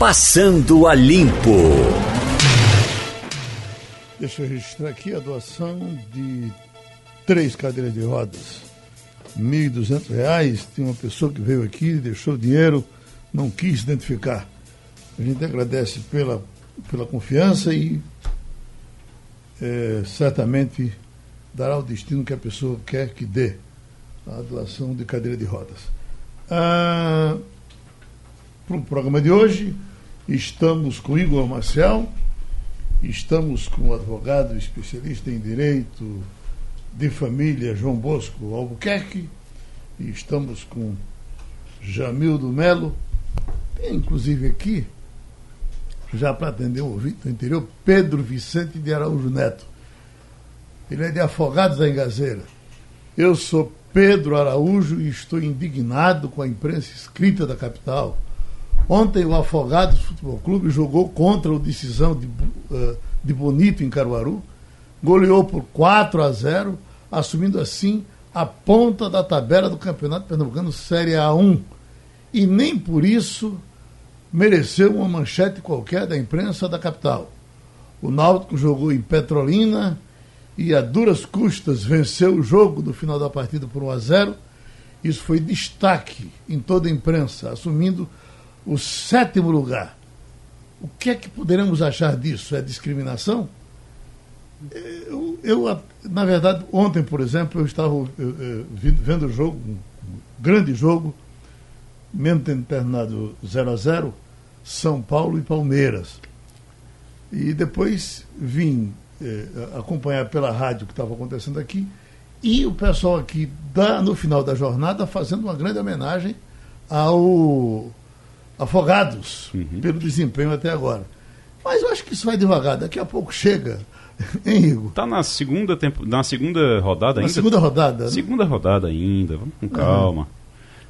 Passando a Limpo. Deixa eu registrar aqui a doação de três cadeiras de rodas. R$ 1.200. Tem uma pessoa que veio aqui, deixou dinheiro, não quis identificar. A gente agradece pela, pela confiança e é, certamente dará o destino que a pessoa quer que dê a doação de cadeira de rodas. Ah, Para o programa de hoje, estamos com Igor Marcel, estamos com o advogado especialista em direito de família João Bosco Albuquerque, e estamos com Jamildo Melo, inclusive aqui, já para atender o ouvinte do interior, Pedro Vicente de Araújo Neto. Ele é de Afogados da Engazeira. Eu sou Pedro Araújo e estou indignado com a imprensa escrita da capital. Ontem o Afogados Futebol Clube jogou contra o decisão de, uh, de Bonito em Caruaru, goleou por 4 a 0, assumindo assim a ponta da tabela do Campeonato Pernambucano Série A1. E nem por isso mereceu uma manchete qualquer da imprensa da capital. O Náutico jogou em Petrolina e a duras custas venceu o jogo no final da partida por 1 a 0. Isso foi destaque em toda a imprensa, assumindo o sétimo lugar. O que é que poderemos achar disso? É discriminação? Eu, eu na verdade, ontem, por exemplo, eu estava eu, eu, vendo o jogo, um grande jogo, mesmo tendo terminado 0 a 0 São Paulo e Palmeiras. E depois vim eh, acompanhar pela rádio o que estava acontecendo aqui e o pessoal aqui da, no final da jornada fazendo uma grande homenagem ao Afogados uhum. pelo desempenho até agora. Mas eu acho que isso vai devagar, daqui a pouco chega. Hein, Igor? Está na segunda tempo, na segunda rodada na ainda. segunda rodada. Né? Segunda rodada ainda, vamos com calma. Uhum.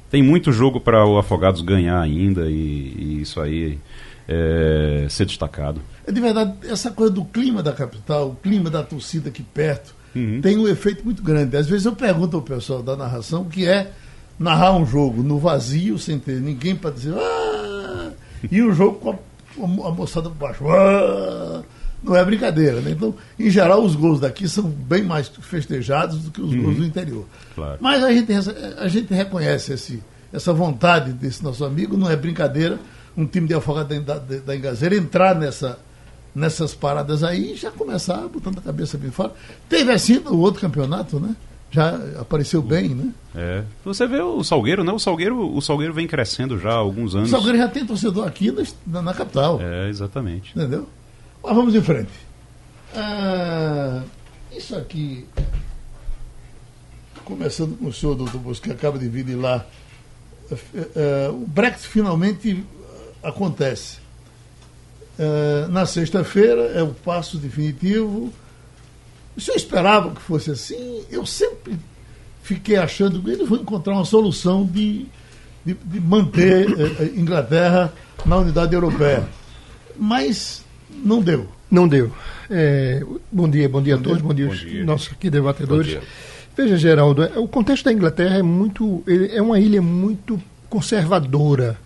Tem muito jogo para o Afogados ganhar ainda e, e isso aí é, ser destacado. É de verdade, essa coisa do clima da capital, o clima da torcida aqui perto, uhum. tem um efeito muito grande. Às vezes eu pergunto ao pessoal da narração o que é narrar um jogo no vazio, sem ter ninguém para dizer. Ah! E o jogo com a, a moçada por baixo. Ah! Não é brincadeira, né? Então, em geral, os gols daqui são bem mais festejados do que os uhum. gols do interior. Claro. Mas a gente, a gente reconhece esse, essa vontade desse nosso amigo, não é brincadeira, um time de afogado da, da, da Engazeira entrar nessa, nessas paradas aí e já começar botando a cabeça bem fora. Teve assim no outro campeonato, né? Já apareceu bem, né? É. Você vê o Salgueiro, né? O Salgueiro, o Salgueiro vem crescendo já há alguns anos. O Salgueiro já tem torcedor aqui na, na capital. É, exatamente. Entendeu? Mas vamos em frente. Ah, isso aqui, começando com o senhor, doutor Bosco, que acaba de vir de lá. É, é, o Brexit finalmente acontece. É, na sexta-feira é o passo definitivo. O senhor esperava que fosse assim? Eu sempre fiquei achando que eles vão encontrar uma solução de, de, de manter a Inglaterra na unidade europeia. Mas não deu. Não deu. É, bom dia, bom dia bom a todos, dia. bom dia, dia. nossos aqui debatedores. Veja, Geraldo, é, o contexto da Inglaterra é muito. é uma ilha muito conservadora.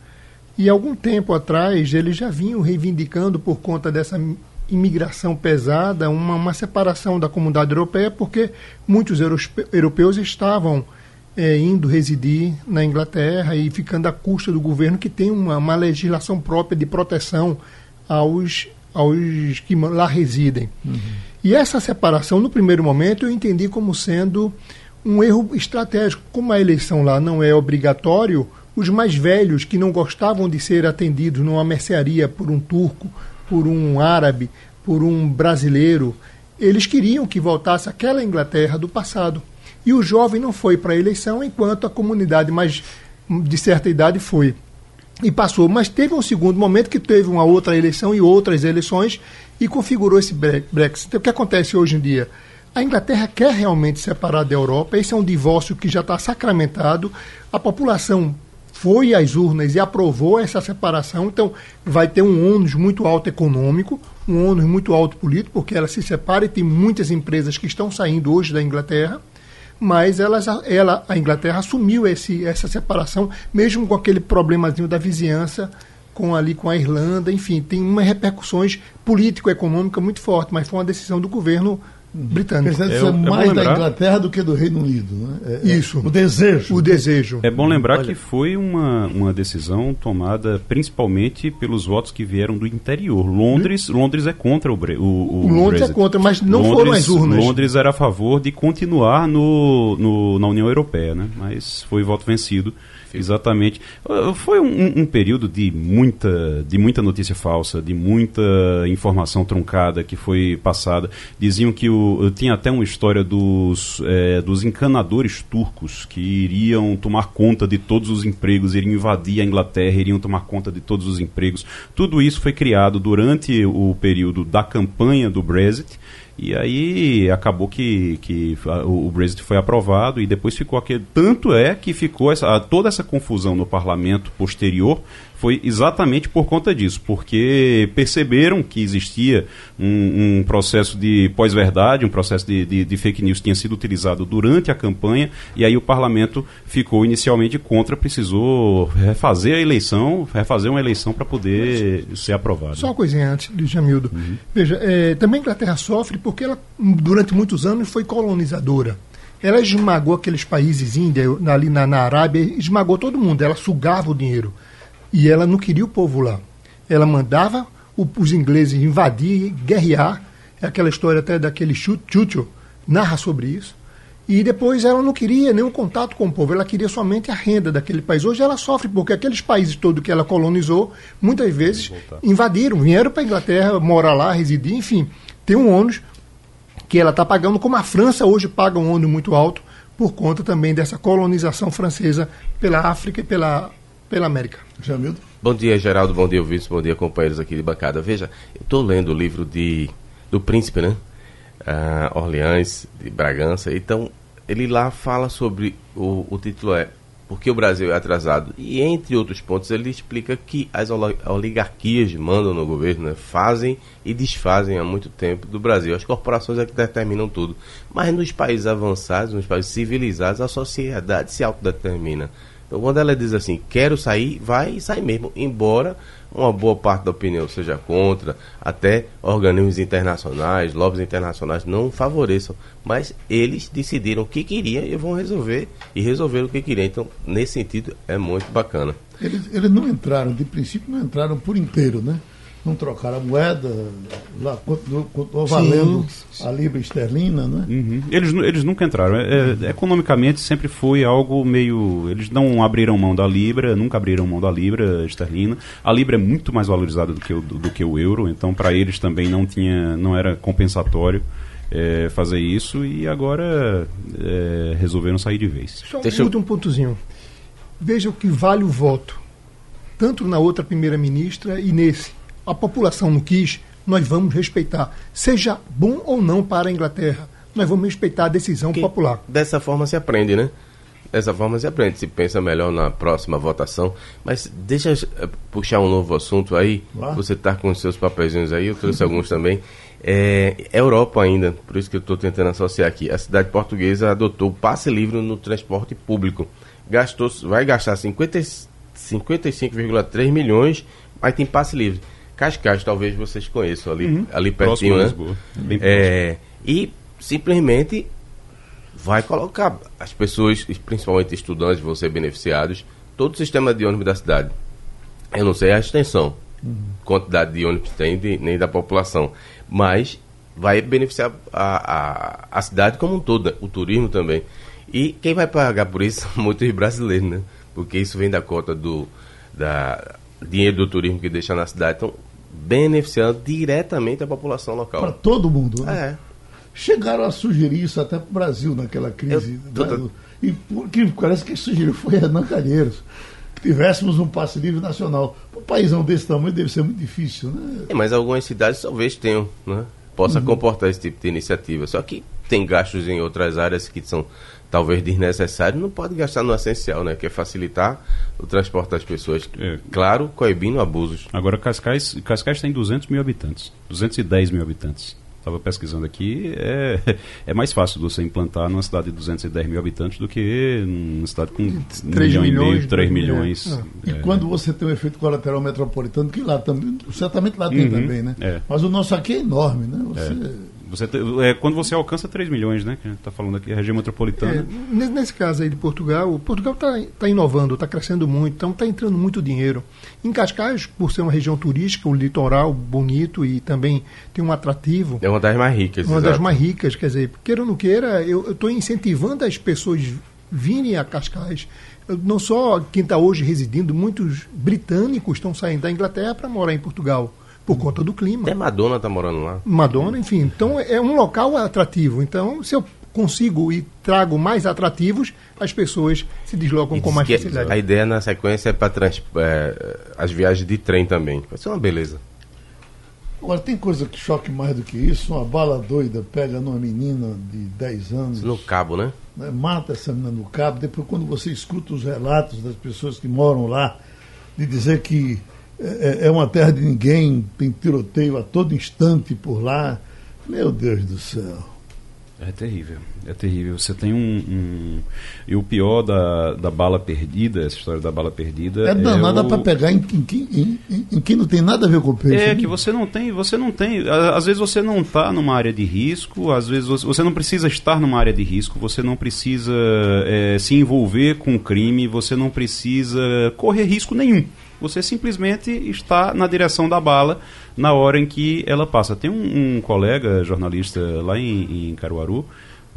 E algum tempo atrás eles já vinham reivindicando por conta dessa imigração pesada uma, uma separação da comunidade europeia, porque muitos europeus estavam é, indo residir na Inglaterra e ficando à custa do governo que tem uma, uma legislação própria de proteção aos aos que lá residem. Uhum. E essa separação, no primeiro momento, eu entendi como sendo um erro estratégico. Como a eleição lá não é obrigatório, os mais velhos que não gostavam de ser atendidos numa mercearia por um turco, por um árabe, por um brasileiro, eles queriam que voltasse aquela Inglaterra do passado. E o jovem não foi para a eleição, enquanto a comunidade mais de certa idade foi e passou. Mas teve um segundo momento que teve uma outra eleição e outras eleições e configurou esse Brexit. Então, o que acontece hoje em dia? A Inglaterra quer realmente separar da Europa, esse é um divórcio que já está sacramentado, a população foi às urnas e aprovou essa separação, então vai ter um ônus muito alto econômico, um ônus muito alto político, porque ela se separa e tem muitas empresas que estão saindo hoje da Inglaterra mas ela, ela, a Inglaterra assumiu esse, essa separação, mesmo com aquele problemazinho da vizinhança com ali com a Irlanda, enfim, tem uma repercussões político-econômica muito forte, mas foi uma decisão do governo britânico. É, é mais da Inglaterra do que do Reino Unido. Né? É, é, Isso. O desejo. O desejo. É bom lembrar Olha. que foi uma, uma decisão tomada principalmente pelos votos que vieram do interior. Londres, Londres é contra o, o, o, o Londres Brexit. é contra, mas não Londres, foram as urnas. Londres era a favor de continuar no, no, na União Europeia, né? mas foi voto vencido. Exatamente. Uh, foi um, um, período de muita, de muita notícia falsa, de muita informação truncada que foi passada. Diziam que o, tinha até uma história dos, é, dos encanadores turcos que iriam tomar conta de todos os empregos, iriam invadir a Inglaterra, iriam tomar conta de todos os empregos. Tudo isso foi criado durante o período da campanha do Brexit e aí acabou que, que o, Brexit foi aprovado e depois ficou aquele. Tanto é que ficou essa, toda essa confusão no parlamento posterior foi exatamente por conta disso, porque perceberam que existia um, um processo de pós-verdade, um processo de, de, de, fake news que tinha sido utilizado durante a campanha, e aí o parlamento ficou inicialmente contra, precisou refazer a eleição, refazer uma eleição para poder ser aprovado. Só uma coisinha antes, Jamildo. Uhum. Veja, é, também a Inglaterra sofre porque ela, durante muitos anos, foi colonizadora ela esmagou aqueles países Índia, ali na, na Arábia, esmagou todo mundo, ela sugava o dinheiro. E ela não queria o povo lá. Ela mandava os ingleses invadir, guerrear. É aquela história até daquele Churchill, narra sobre isso. E depois ela não queria nenhum contato com o povo, ela queria somente a renda daquele país. Hoje ela sofre porque aqueles países todos que ela colonizou, muitas vezes invadiram, vieram para a Inglaterra, morar lá, residir, enfim. Tem um ônus que ela está pagando, como a França hoje paga um ônus muito alto, por conta também dessa colonização francesa pela África e pela pela América. Jamildo? Bom dia, Geraldo. Bom dia, ouvintes. Bom dia, companheiros aqui de bancada. Veja, eu estou lendo o livro de, do Príncipe, né? Uh, Orleans, de Bragança. Então, ele lá fala sobre. O, o título é Porque o Brasil é atrasado. E, entre outros pontos, ele explica que as oligarquias mandam no governo, né? fazem e desfazem há muito tempo do Brasil. As corporações é que determinam tudo. Mas nos países avançados, nos países civilizados, a sociedade se autodetermina. Então, quando ela diz assim, quero sair, vai e sai mesmo, embora uma boa parte da opinião seja contra, até organismos internacionais, lobbies internacionais não favoreçam, mas eles decidiram o que queriam e vão resolver, e resolveram o que queriam. Então, nesse sentido, é muito bacana. Eles, eles não entraram, de princípio, não entraram por inteiro, né? Não trocaram a moeda, lá continuou, valendo sim, a libra esterlina, né? Uhum. Eles, eles nunca entraram. É, é, economicamente sempre foi algo meio. Eles não abriram mão da libra, nunca abriram mão da libra esterlina. A libra é muito mais valorizada do que o, do, do que o euro, então para eles também não tinha, não era compensatório. É, fazer isso e agora é, resolveram sair de vez. Só Deixa eu... um pontozinho. Veja o que vale o voto, tanto na outra primeira-ministra e nesse a população não quis, nós vamos respeitar. Seja bom ou não para a Inglaterra, nós vamos respeitar a decisão que popular. Dessa forma se aprende, né? Dessa forma se aprende, se pensa melhor na próxima votação. Mas deixa eu puxar um novo assunto aí. Você está com os seus papeizinhos aí, eu trouxe alguns também. É, Europa ainda, por isso que eu estou tentando associar aqui. A cidade portuguesa adotou passe livre no transporte público. Gastou, vai gastar 55,3 milhões, mas tem passe livre. Cascais, talvez vocês conheçam ali, uhum. ali pertinho, próximo né? É, e simplesmente vai colocar as pessoas, principalmente estudantes, vão ser beneficiados, todo o sistema de ônibus da cidade. Eu não sei a extensão, uhum. quantidade de ônibus tem, de, nem da população, mas vai beneficiar a, a, a cidade como um todo, o turismo também. E quem vai pagar por isso são muitos brasileiros, né? Porque isso vem da cota do da dinheiro do turismo que deixa na cidade. Então, beneficiando diretamente a população local. Para todo mundo, né? É. Chegaram a sugerir isso até para o Brasil naquela crise. Eu, né? E porque parece que sugeriu foi Renan Calheiros. Que tivéssemos um passe livre nacional. Um paísão desse tamanho deve ser muito difícil, né? É, mas algumas cidades talvez tenham, né? Possa uhum. comportar esse tipo de iniciativa. Só que tem gastos em outras áreas que são talvez desnecessário, não pode gastar no essencial, né? Que é facilitar o transporte das pessoas. É. Claro, coibindo abusos. Agora, Cascais, Cascais tem 200 mil habitantes, 210 mil habitantes. estava pesquisando aqui, é, é mais fácil você implantar numa cidade de 210 mil habitantes do que numa cidade com 3 um milhão milhões, e meio, 3 milhões. É. E é. quando você tem um efeito colateral metropolitano, que lá também, certamente lá tem uhum, também, né? É. Mas o nosso aqui é enorme, né? Você é. Você é, quando você alcança 3 milhões, né? Que a gente está falando aqui, a região metropolitana. É, nesse caso aí de Portugal, Portugal está tá inovando, está crescendo muito, então está entrando muito dinheiro. Em Cascais, por ser uma região turística, um litoral bonito e também tem um atrativo. É uma das mais ricas. Uma exato. das mais ricas, quer dizer, queira ou não queira, eu estou incentivando as pessoas virem a Cascais. Não só quem está hoje residindo, muitos britânicos estão saindo da Inglaterra para morar em Portugal por conta do clima. Até Madonna está morando lá. Madonna, enfim. Então é um local atrativo. Então, se eu consigo e trago mais atrativos, as pessoas se deslocam com mais facilidade. A ideia na sequência é para é, as viagens de trem também. Vai ser uma beleza. Agora, tem coisa que choque mais do que isso. Uma bala doida pega numa menina de 10 anos. No cabo, né? né? Mata essa menina no cabo. Depois, quando você escuta os relatos das pessoas que moram lá, de dizer que é, é, é uma terra de ninguém, tem tiroteio a todo instante por lá. Meu Deus do céu. É terrível, é terrível. Você tem um. um... E o pior da, da bala perdida, essa história da bala perdida. É danada é o... para pegar em, em, em, em, quem não tem nada a ver com o peixe. É né? que você não tem, você não tem. Às vezes você não está numa área de risco, às vezes você, não precisa estar numa área de risco, você não precisa é, se envolver com o crime, você não precisa correr risco nenhum. Você simplesmente está na direção da bala na hora em que ela passa. Tem um, um colega jornalista lá em, em Caruaru,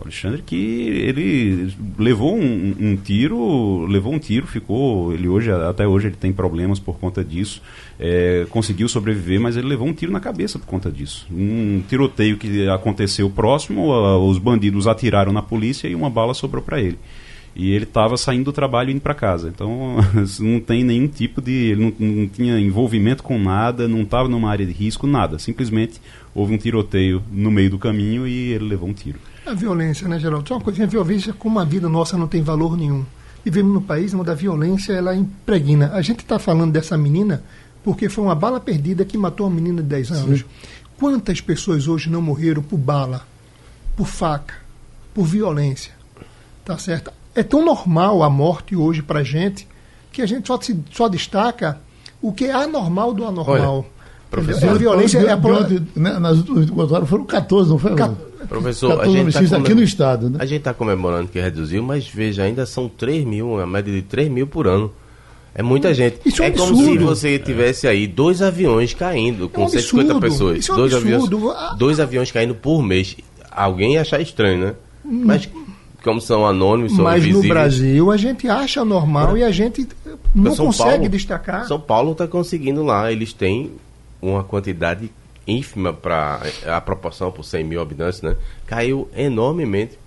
Alexandre, que ele levou um, um, tiro, levou um tiro, ficou, ele hoje, até hoje ele tem problemas por conta disso, é, conseguiu sobreviver, mas ele levou um tiro na cabeça por conta disso. Um tiroteio que aconteceu próximo, os bandidos atiraram na polícia e uma bala sobrou para ele. E ele estava saindo do trabalho e indo para casa. Então, não tem nenhum tipo de. Ele não, não tinha envolvimento com nada, não estava numa área de risco, nada. Simplesmente houve um tiroteio no meio do caminho e ele levou um tiro. A violência, né, Geraldo? Só uma coisa: a violência, como a vida nossa não tem valor nenhum. Vivemos num país onde a violência ela impregna. A gente está falando dessa menina porque foi uma bala perdida que matou uma menina de 10 anos. Sim. Quantas pessoas hoje não morreram por bala, por faca, por violência? Tá certo? É tão normal a morte hoje para gente que a gente só, se, só destaca o que é anormal do anormal. Olha, professor, a violência é a né, Nas últimas 24 horas foram 14, não foi? Ca... Professor, 14 a gente tá comemor... aqui no estado. Né? A gente está comemorando que reduziu, mas veja, ainda são 3 mil, uma média de 3 mil por ano. É muita gente. Isso é, é como se você tivesse aí dois aviões caindo com é um 150 pessoas. Isso é um dois, aviões, dois aviões caindo por mês. Alguém ia achar estranho, né? Hum. Mas como são anônimos, são Mas no Brasil a gente acha normal é. e a gente não São consegue Paulo, destacar. São Paulo está conseguindo lá, eles têm uma quantidade ínfima para a proporção por 100 mil habitantes, né? Caiu enormemente.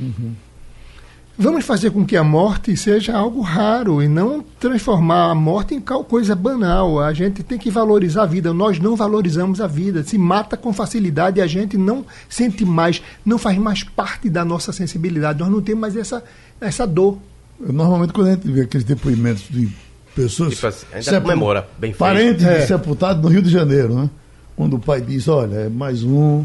Uhum. Vamos fazer com que a morte seja algo raro e não transformar a morte em coisa banal. A gente tem que valorizar a vida. Nós não valorizamos a vida. Se mata com facilidade e a gente não sente mais, não faz mais parte da nossa sensibilidade. Nós não temos mais essa, essa dor. Normalmente, quando a gente vê aqueles depoimentos de pessoas. Tipo assim, a gente comemora, bem feito. Parentes é. de sepultado no Rio de Janeiro, né? Quando o pai diz: olha, é mais um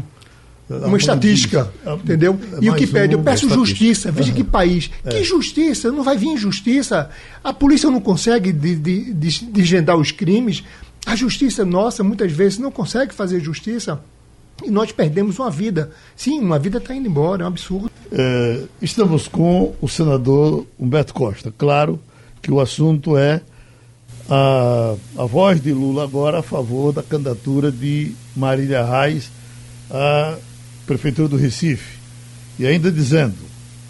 uma estatística, entendeu? É e o que pede, eu peço justiça. Veja que país. É. Que justiça? Não vai vir justiça. A polícia não consegue desgendar os crimes. A justiça nossa, muitas vezes, não consegue fazer justiça. E nós perdemos uma vida. Sim, uma vida está indo embora, é um absurdo. É, estamos com o senador Humberto Costa. Claro que o assunto é a, a voz de Lula agora a favor da candidatura de Marília Reis a Prefeitura do Recife, e ainda dizendo: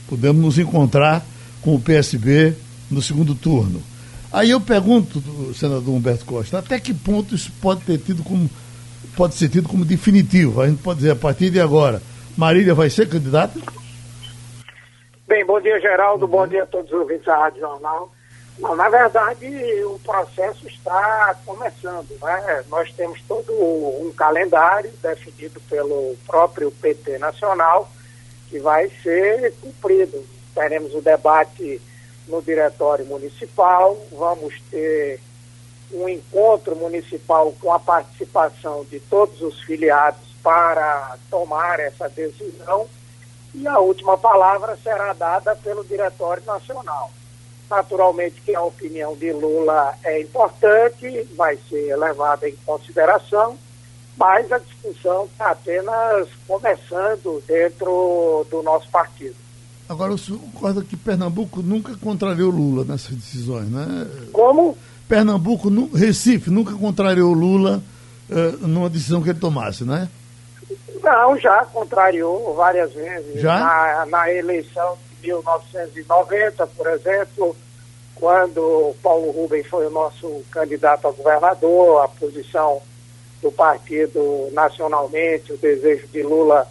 podemos nos encontrar com o PSB no segundo turno. Aí eu pergunto, senador Humberto Costa, até que ponto isso pode ter tido como pode ser tido como definitivo? A gente pode dizer a partir de agora, Marília vai ser candidata? Bem, bom dia Geraldo, bom dia a todos os ouvintes da Rádio Jornal. Não, na verdade, o processo está começando. Né? Nós temos todo um calendário definido pelo próprio PT Nacional que vai ser cumprido. Teremos o debate no Diretório Municipal, vamos ter um encontro municipal com a participação de todos os filiados para tomar essa decisão e a última palavra será dada pelo Diretório Nacional. Naturalmente que a opinião de Lula é importante, vai ser levada em consideração, mas a discussão está apenas começando dentro do nosso partido. Agora, o senhor concorda que Pernambuco nunca contrariou Lula nessas decisões, né? Como? Pernambuco, Recife, nunca contrariou Lula uh, numa decisão que ele tomasse, né? Não, já contrariou várias vezes. Já? Na, na eleição 1990, por exemplo, quando Paulo Rubem foi o nosso candidato a governador, a posição do partido nacionalmente, o desejo de Lula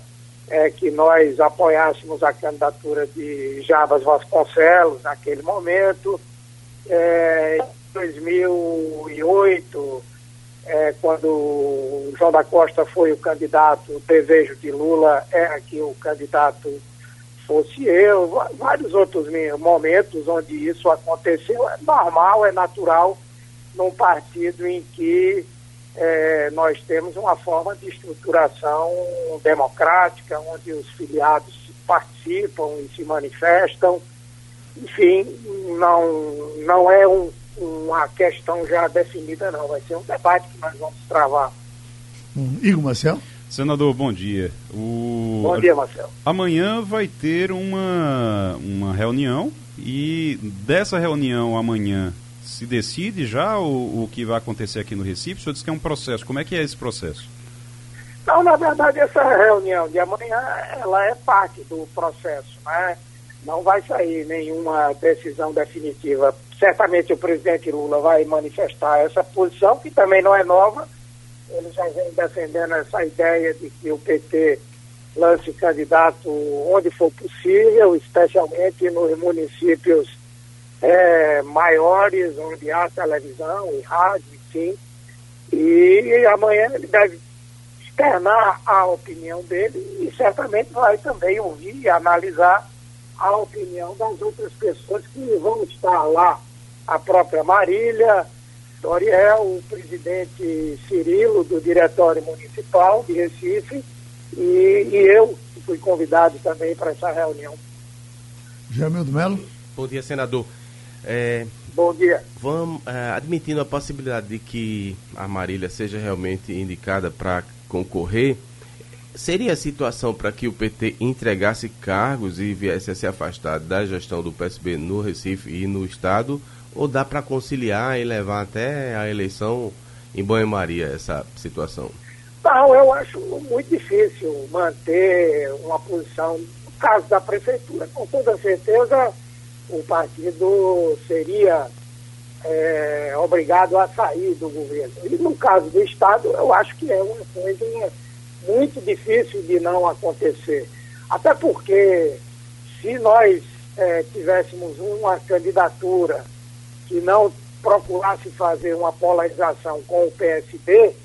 é que nós apoiássemos a candidatura de Jabas Vasconcelos naquele momento. É, em 2008, é, quando João da Costa foi o candidato, o desejo de Lula era que o candidato fosse eu, vários outros momentos onde isso aconteceu. É normal, é natural num partido em que é, nós temos uma forma de estruturação democrática, onde os filiados participam e se manifestam. Enfim, não, não é um uma questão já definida, não. Vai ser um debate que nós vamos travar. Hum, Igor Marcel? Senador, bom dia. O... Bom dia, Marcelo. Amanhã vai ter uma, uma reunião e dessa reunião amanhã se decide já o, o que vai acontecer aqui no Recife? O senhor disse que é um processo. Como é que é esse processo? Não, na verdade, essa reunião de amanhã, ela é parte do processo, né? Não vai sair nenhuma decisão definitiva certamente o presidente Lula vai manifestar essa posição, que também não é nova. Ele já vem defendendo essa ideia de que o PT lance candidato onde for possível, especialmente nos municípios é, maiores, onde há televisão e rádio, enfim. E amanhã ele deve externar a opinião dele e certamente vai também ouvir e analisar a opinião das outras pessoas que vão estar lá a própria Marília, Doriel, o presidente Cirilo, do Diretório Municipal de Recife, e, e eu, que fui convidado também para essa reunião. Jamildo Melo. Bom dia, senador. É, Bom dia. Vamos, é, admitindo a possibilidade de que a Marília seja realmente indicada para concorrer, seria a situação para que o PT entregasse cargos e viesse a se afastar da gestão do PSB no Recife e no Estado? Ou dá para conciliar e levar até a eleição em banho-maria essa situação? Não, eu acho muito difícil manter uma posição. No caso da prefeitura, com toda certeza, o partido seria é, obrigado a sair do governo. E no caso do Estado, eu acho que é uma coisa muito difícil de não acontecer. Até porque, se nós é, tivéssemos uma candidatura que não procurasse fazer uma polarização com o PSB,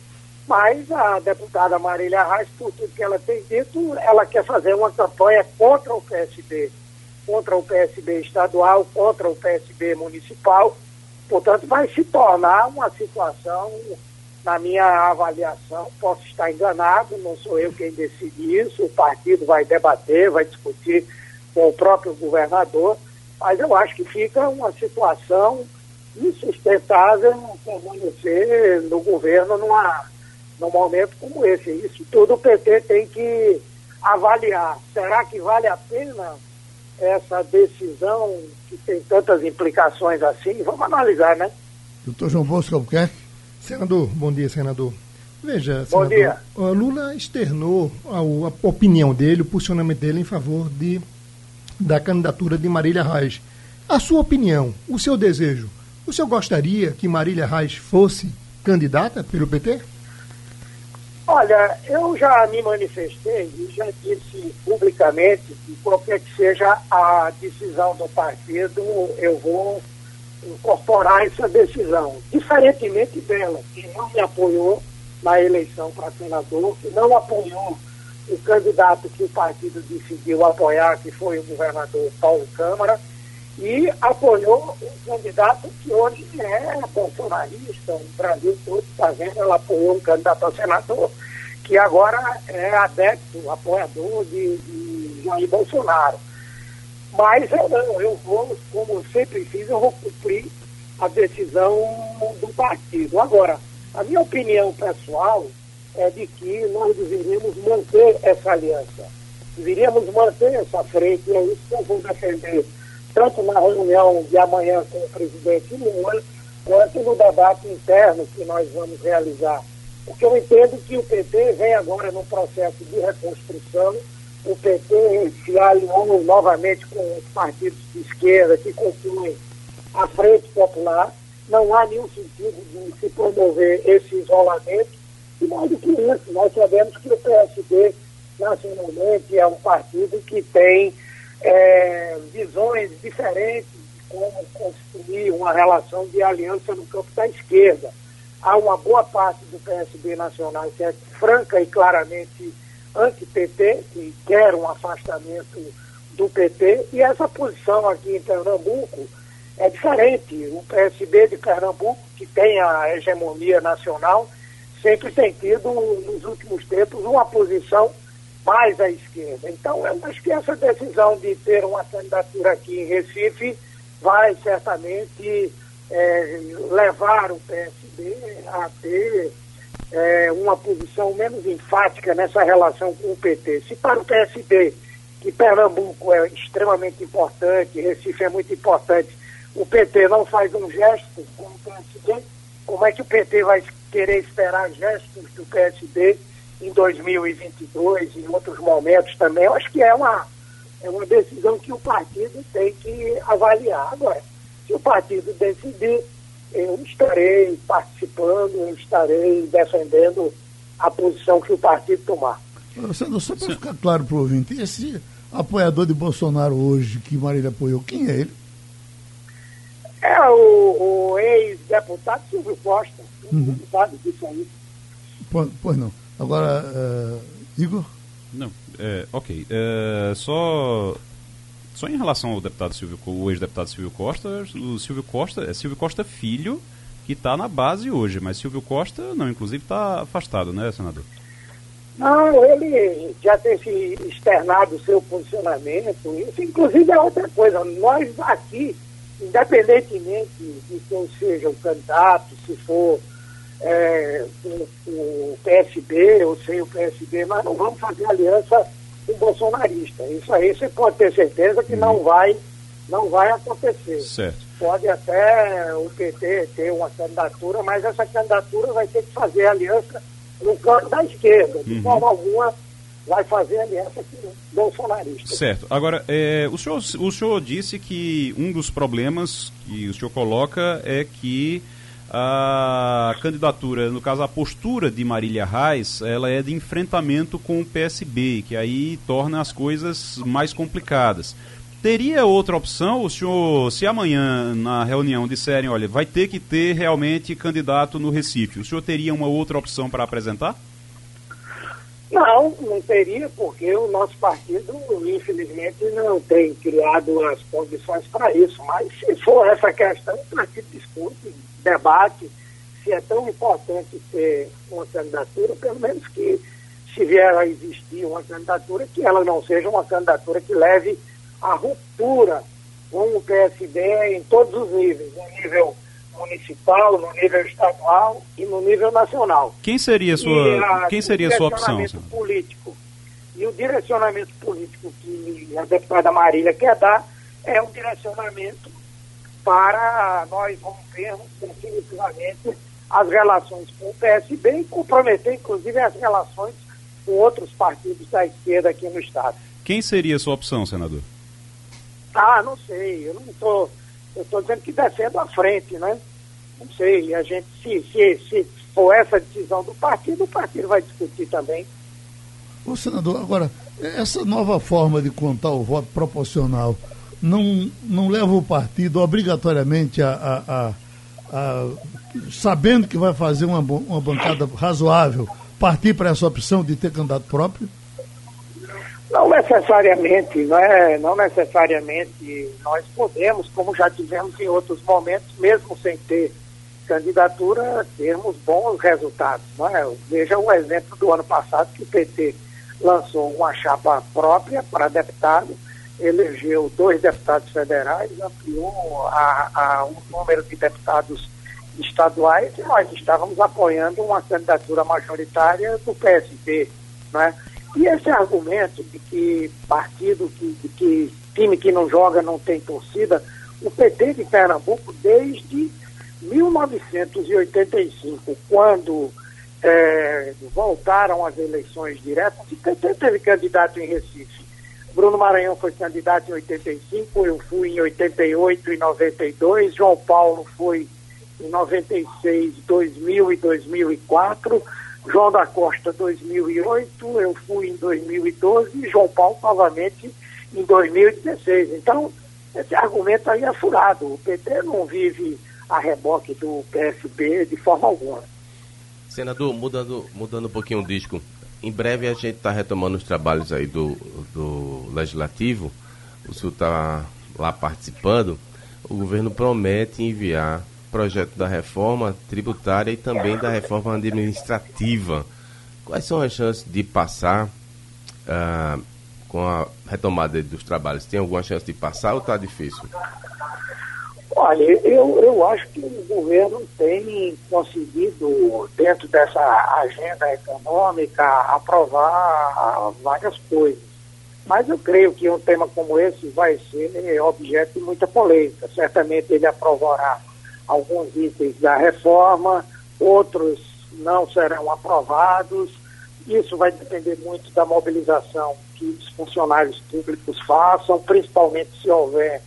mas a deputada Marília Reis, por tudo que ela tem dito, ela quer fazer uma campanha contra o PSB, contra o PSB estadual, contra o PSB municipal. Portanto, vai se tornar uma situação, na minha avaliação, posso estar enganado, não sou eu quem decide isso, o partido vai debater, vai discutir com o próprio governador, mas eu acho que fica uma situação insustentável permanecer no governo numa, num momento como esse. Isso tudo o PT tem que avaliar. Será que vale a pena essa decisão que tem tantas implicações assim? Vamos analisar, né? Doutor João Bosco Albuquerque. Senador, bom dia, senador. Veja, senador, bom dia. Lula externou a, a opinião dele, o posicionamento dele em favor de da candidatura de Marília Reis. A sua opinião, o seu desejo, o senhor gostaria que Marília Reis fosse candidata pelo PT? Olha, eu já me manifestei e já disse publicamente que qualquer que seja a decisão do partido, eu vou incorporar essa decisão. Diferentemente dela, que não me apoiou na eleição para senador, que não apoiou o candidato que o partido decidiu apoiar, que foi o governador Paulo Câmara, e apoiou um candidato que hoje é bolsonarista, o Brasil todo está vendo, ela apoiou um candidato a senador, que agora é adepto, apoiador de, de Jair Bolsonaro. Mas eu não, eu vou, como sempre fiz, eu vou cumprir a decisão do partido. Agora, a minha opinião pessoal é de que nós deveríamos manter essa aliança. Deveríamos manter essa frente, e é isso que eu vou defender, tanto na reunião de amanhã com o presidente Lula, quanto no debate interno que nós vamos realizar. Porque eu entendo que o PT vem agora num processo de reconstrução, o PT se alinhou novamente com os partidos de esquerda que compõem a Frente Popular. Não há nenhum sentido de se promover esse isolamento. E mais do que isso, nós sabemos que o PSD, nacionalmente, é um partido que tem é, visões diferentes de como construir uma relação de aliança no campo da esquerda. Há uma boa parte do PSB nacional que é franca e claramente anti-PT, que quer um afastamento do PT, e essa posição aqui em Pernambuco é diferente. O PSB de Pernambuco, que tem a hegemonia nacional, sempre tem tido, nos últimos tempos, uma posição mais à esquerda. Então, eu acho que essa decisão de ter uma candidatura aqui em Recife vai certamente é, levar o PSB a ter é, uma posição menos enfática nessa relação com o PT. Se para o PSD, que Pernambuco é extremamente importante, Recife é muito importante, o PT não faz um gesto com o PSD, como é que o PT vai querer esperar gestos do PSD em 2022 e em outros momentos também? Eu acho que é uma, é uma decisão que o partido tem que avaliar. Agora, se o partido decidir eu estarei participando, eu estarei defendendo a posição que o partido tomar. Sandro, só para ficar claro para o ouvinte, esse apoiador de Bolsonaro hoje que Marília apoiou, quem é ele? É o, o ex-deputado Silvio Costa. Uhum. sabe disso aí. Pois, pois não. Agora, uh, Igor? Não, é, ok. É, só só em relação ao deputado Silvio, o ex-deputado Silvio Costa, o Silvio Costa é Silvio Costa filho que está na base hoje, mas Silvio Costa não, inclusive está afastado, né, senador? Não, ele já tem se externado o seu posicionamento. Isso, inclusive, é outra coisa. Nós aqui, independentemente de quem seja o candidato, se for é, o, o PSB ou sem o PSB, nós não vamos fazer aliança um bolsonarista. Isso aí você pode ter certeza que não vai, não vai acontecer. Certo. Pode até o PT ter uma candidatura, mas essa candidatura vai ter que fazer aliança no campo da esquerda. De uhum. forma alguma vai fazer aliança com bolsonarista. Certo. Agora, é, o, senhor, o senhor disse que um dos problemas que o senhor coloca é que a candidatura, no caso a postura de Marília Reis, ela é de enfrentamento com o PSB, que aí torna as coisas mais complicadas. Teria outra opção, o senhor, se amanhã na reunião disserem, olha, vai ter que ter realmente candidato no Recife, o senhor teria uma outra opção para apresentar? Não, não teria, porque o nosso partido, infelizmente, não tem criado as condições para isso. Mas se for essa questão, o partido discute debate se é tão importante ter uma candidatura, pelo menos que se vier a existir uma candidatura, que ela não seja uma candidatura que leve à ruptura com o PSB em todos os níveis, no nível municipal, no nível estadual e no nível nacional. Quem seria sua, a, quem seria sua opção? político. E o direcionamento político que a deputada Marília quer dar é um direcionamento para nós rompermos definitivamente as relações com o PSB e comprometer, inclusive, as relações com outros partidos da esquerda aqui no Estado. Quem seria a sua opção, senador? Ah, não sei. Eu não estou. Eu estou dizendo que defendo a frente, né? Não sei. A gente, se, se, se for essa decisão do partido, o partido vai discutir também. Ô, senador, agora, essa nova forma de contar o voto proporcional não, não leva o partido obrigatoriamente a, a, a, a sabendo que vai fazer uma, uma bancada razoável, partir para essa opção de ter candidato próprio? Não necessariamente, não é? Não necessariamente nós podemos, como já tivemos em outros momentos, mesmo sem ter candidatura termos bons resultados. É? Veja o exemplo do ano passado que o PT lançou uma chapa própria para deputado, elegeu dois deputados federais, ampliou a, a, o número de deputados estaduais e nós estávamos apoiando uma candidatura majoritária do PSB. Né? E esse argumento de que partido, que, que time que não joga não tem torcida, o PT de Pernambuco, desde 1985, quando é, voltaram as eleições diretas, teve candidato em Recife. Bruno Maranhão foi candidato em 85, eu fui em 88 e 92, João Paulo foi em 96, 2000 e 2004, João da Costa 2008, eu fui em 2012 e João Paulo novamente em 2016. Então, esse argumento aí é furado. O PT não vive a reboque do PSB de forma alguma. Senador, mudando, mudando um pouquinho o disco, em breve a gente está retomando os trabalhos aí do, do Legislativo, o senhor está lá participando, o governo promete enviar projeto da reforma tributária e também da reforma administrativa. Quais são as chances de passar uh, com a retomada dos trabalhos? Tem alguma chance de passar ou está difícil? Olha, eu, eu acho que o governo tem conseguido, dentro dessa agenda econômica, aprovar várias coisas. Mas eu creio que um tema como esse vai ser objeto de muita polêmica. Certamente ele aprovará alguns itens da reforma, outros não serão aprovados. Isso vai depender muito da mobilização que os funcionários públicos façam, principalmente se houver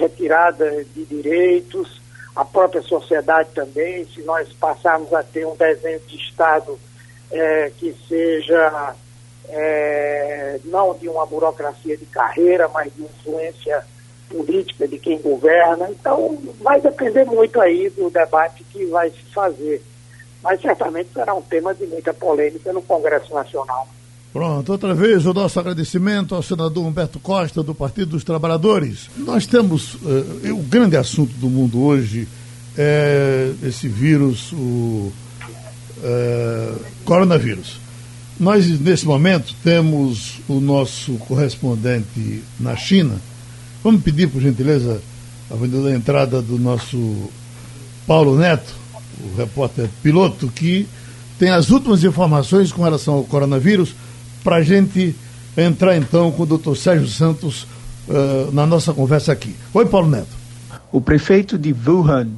retirada de direitos, a própria sociedade também, se nós passarmos a ter um desenho de Estado é, que seja é, não de uma burocracia de carreira, mas de influência política de quem governa. Então, vai depender muito aí do debate que vai se fazer. Mas certamente será um tema de muita polêmica no Congresso Nacional. Pronto, outra vez o nosso agradecimento ao senador Humberto Costa, do Partido dos Trabalhadores. Nós temos. Uh, o grande assunto do mundo hoje é esse vírus, o uh, coronavírus. Nós, nesse momento, temos o nosso correspondente na China. Vamos pedir, por gentileza, a da entrada do nosso Paulo Neto, o repórter piloto, que tem as últimas informações com relação ao coronavírus para a gente entrar então com o doutor Sérgio Santos uh, na nossa conversa aqui. Oi, Paulo Neto. O prefeito de Wuhan,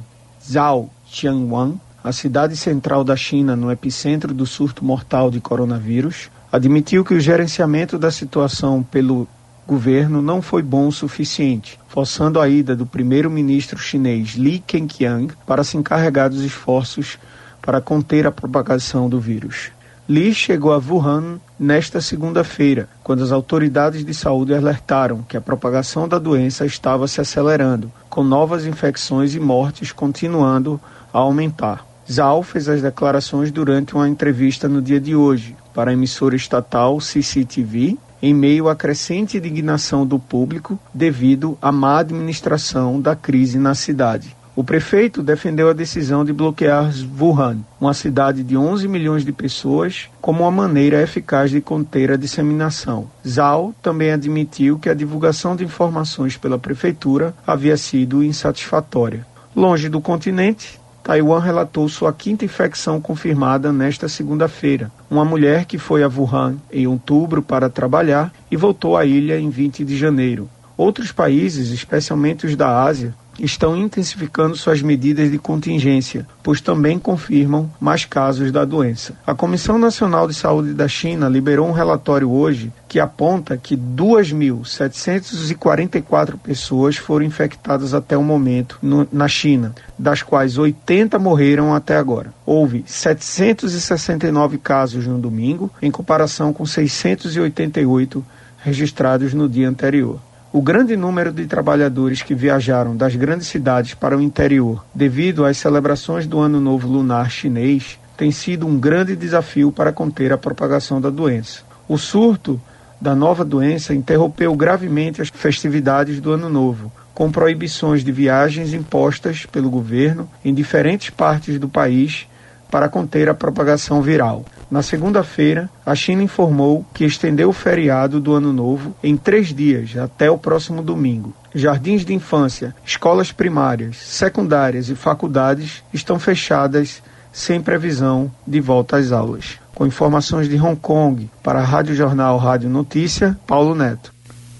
Zhao Qianwang, a cidade central da China no epicentro do surto mortal de coronavírus, admitiu que o gerenciamento da situação pelo governo não foi bom o suficiente, forçando a ida do primeiro-ministro chinês Li Keqiang para se encarregar dos esforços para conter a propagação do vírus. Li chegou a Wuhan nesta segunda-feira, quando as autoridades de saúde alertaram que a propagação da doença estava se acelerando, com novas infecções e mortes continuando a aumentar. Zhao fez as declarações durante uma entrevista no dia de hoje para a emissora estatal CCTV, em meio à crescente indignação do público devido à má administração da crise na cidade. O prefeito defendeu a decisão de bloquear Wuhan, uma cidade de 11 milhões de pessoas, como uma maneira eficaz de conter a disseminação. Zhao também admitiu que a divulgação de informações pela prefeitura havia sido insatisfatória. Longe do continente, Taiwan relatou sua quinta infecção confirmada nesta segunda-feira. Uma mulher que foi a Wuhan em outubro para trabalhar e voltou à ilha em 20 de janeiro. Outros países, especialmente os da Ásia, estão intensificando suas medidas de contingência, pois também confirmam mais casos da doença. A Comissão Nacional de Saúde da China liberou um relatório hoje que aponta que 2.744 pessoas foram infectadas até o momento no, na China, das quais 80 morreram até agora. Houve 769 casos no domingo, em comparação com 688 registrados no dia anterior. O grande número de trabalhadores que viajaram das grandes cidades para o interior devido às celebrações do Ano Novo Lunar Chinês tem sido um grande desafio para conter a propagação da doença. O surto da nova doença interrompeu gravemente as festividades do Ano Novo, com proibições de viagens impostas pelo governo em diferentes partes do país para conter a propagação viral. Na segunda-feira, a China informou que estendeu o feriado do Ano Novo em três dias, até o próximo domingo. Jardins de infância, escolas primárias, secundárias e faculdades estão fechadas sem previsão de volta às aulas. Com informações de Hong Kong, para a Rádio Jornal Rádio Notícia, Paulo Neto.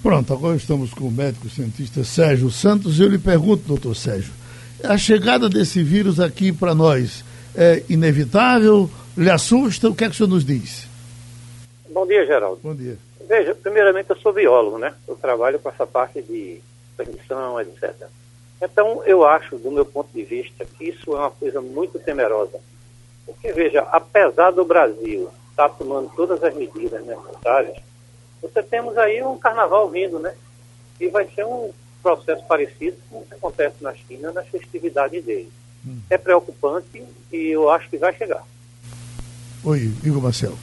Pronto, agora estamos com o médico cientista Sérgio Santos e eu lhe pergunto, doutor Sérgio, a chegada desse vírus aqui para nós é inevitável? Lhe assusta? O que é que o senhor nos diz? Bom dia, Geraldo. Bom dia. Veja, primeiramente eu sou biólogo, né? Eu trabalho com essa parte de transmissão, etc. Então, eu acho, do meu ponto de vista, que isso é uma coisa muito temerosa. Porque, veja, apesar do Brasil estar tomando todas as medidas necessárias, você temos aí um carnaval vindo, né? E vai ser um processo parecido com o que acontece na China nas festividades deles. Hum. É preocupante e eu acho que vai chegar. Oi, Igor Marcelo.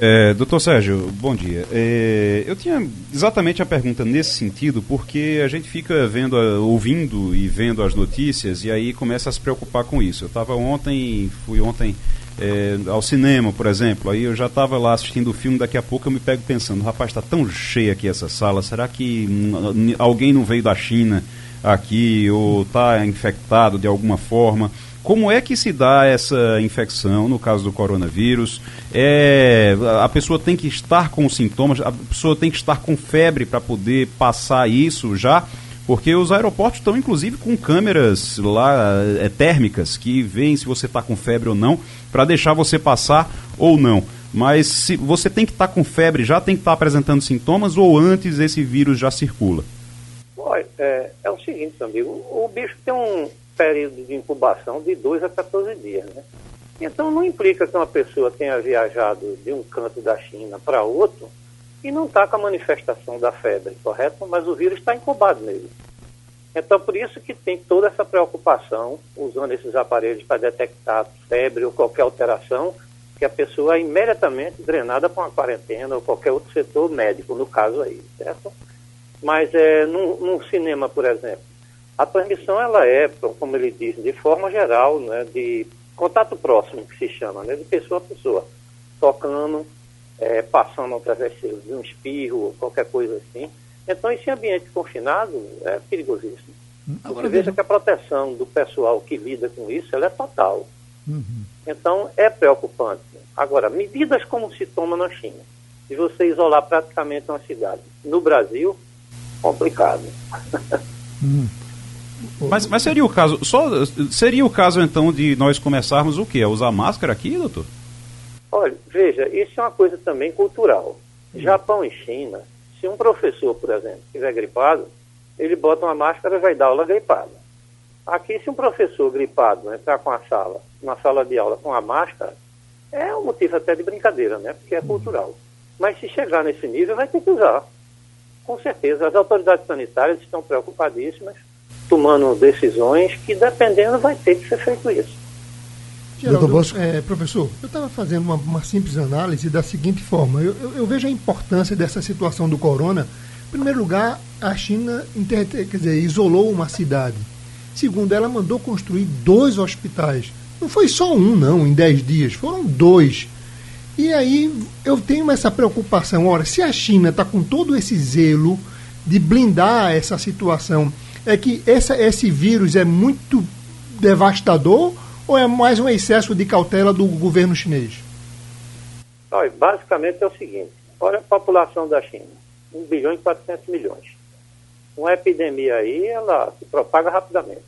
É, doutor Sérgio, bom dia. É, eu tinha exatamente a pergunta nesse sentido, porque a gente fica vendo, ouvindo e vendo as notícias e aí começa a se preocupar com isso. Eu estava ontem, fui ontem é, ao cinema, por exemplo, aí eu já estava lá assistindo o filme, daqui a pouco eu me pego pensando, rapaz, está tão cheia aqui essa sala, será que alguém não veio da China aqui ou está infectado de alguma forma? Como é que se dá essa infecção no caso do coronavírus? É, a pessoa tem que estar com sintomas, a pessoa tem que estar com febre para poder passar isso já? Porque os aeroportos estão inclusive com câmeras lá é, térmicas que veem se você está com febre ou não, para deixar você passar ou não. Mas se você tem que estar tá com febre, já tem que estar tá apresentando sintomas ou antes esse vírus já circula? Olha, é, é o seguinte, amigo, o bicho tem um, período de incubação de 2 a 14 dias. Né? Então não implica que uma pessoa tenha viajado de um canto da China para outro e não está com a manifestação da febre, correto? Mas o vírus está incubado nele. Então por isso que tem toda essa preocupação usando esses aparelhos para detectar febre ou qualquer alteração, que a pessoa é imediatamente drenada para uma quarentena ou qualquer outro setor médico, no caso aí, certo? Mas é, num, num cinema, por exemplo, a transmissão ela é, como ele diz, de forma geral, né, de contato próximo, que se chama, né, de pessoa a pessoa, tocando, é, passando através de um espirro, qualquer coisa assim. Então, esse ambiente confinado é perigosíssimo. Agora, veja que a proteção do pessoal que lida com isso ela é total. Uhum. Então, é preocupante. Agora, medidas como se toma na China, de você isolar praticamente uma cidade. No Brasil, complicado. Uhum. Mas, mas seria o caso, só seria o caso então de nós começarmos o quê? A usar máscara aqui, doutor? Olha, veja, isso é uma coisa também cultural. Hum. Japão e China, se um professor, por exemplo, estiver gripado, ele bota uma máscara e vai dar aula gripada. Aqui, se um professor gripado entrar com a sala, uma sala de aula com a máscara, é um motivo até de brincadeira, né? Porque é hum. cultural. Mas se chegar nesse nível, vai ter que usar. Com certeza, as autoridades sanitárias estão preocupadíssimas tomando decisões que, dependendo, vai ter que ser feito isso. Geraldo, é, professor, eu estava fazendo uma, uma, simples análise da seguinte forma: eu, eu, eu, vejo a importância dessa situação do corona. Em primeiro lugar, a China quer dizer, isolou uma cidade. Segundo, ela mandou construir dois hospitais. Não foi só um, não, em dez dias, foram dois. E aí eu tenho essa preocupação. Ora, se a China está com todo esse zelo de blindar essa situação é que essa, esse vírus é muito devastador ou é mais um excesso de cautela do governo chinês? Olha, basicamente é o seguinte: olha a população da China, 1 bilhão e 400 milhões. Uma epidemia aí, ela se propaga rapidamente.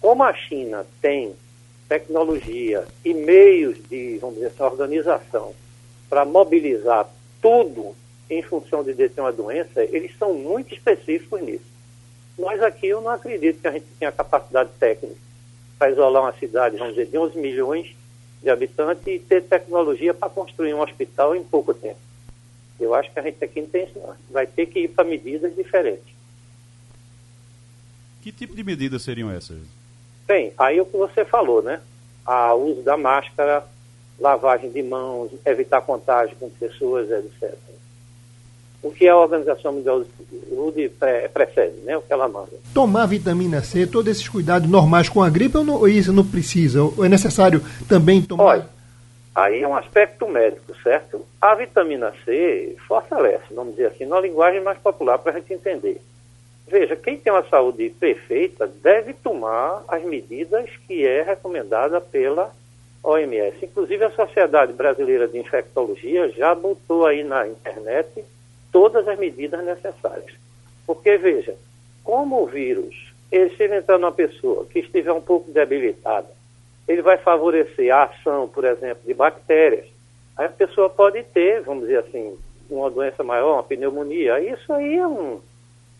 Como a China tem tecnologia e meios de, vamos dizer assim, organização para mobilizar tudo em função de deter uma doença, eles são muito específicos nisso. Nós aqui, eu não acredito que a gente tenha capacidade técnica para isolar uma cidade, vamos dizer, de 11 milhões de habitantes e ter tecnologia para construir um hospital em pouco tempo. Eu acho que a gente aqui não tem isso, não. Vai ter que ir para medidas diferentes. Que tipo de medidas seriam essas? Bem, aí o que você falou, né? O uso da máscara, lavagem de mãos, evitar contágio com pessoas, etc. o que a Organização Mundial de Saúde precede, né, o que ela manda. Tomar vitamina C, todos esses cuidados normais com a gripe, ou, não, ou isso não precisa? Ou é necessário também tomar? Olha, aí é um aspecto médico, certo? A vitamina C fortalece, vamos dizer assim, numa linguagem mais popular para a gente entender. Veja, quem tem uma saúde perfeita deve tomar as medidas que é recomendada pela OMS. Inclusive, a Sociedade Brasileira de Infectologia já botou aí na internet todas as medidas necessárias. Porque, veja, como o vírus, ele, se entrar numa pessoa que estiver um pouco debilitada, ele vai favorecer a ação, por exemplo, de bactérias. Aí a pessoa pode ter, vamos dizer assim, uma doença maior, uma pneumonia. Isso aí é um,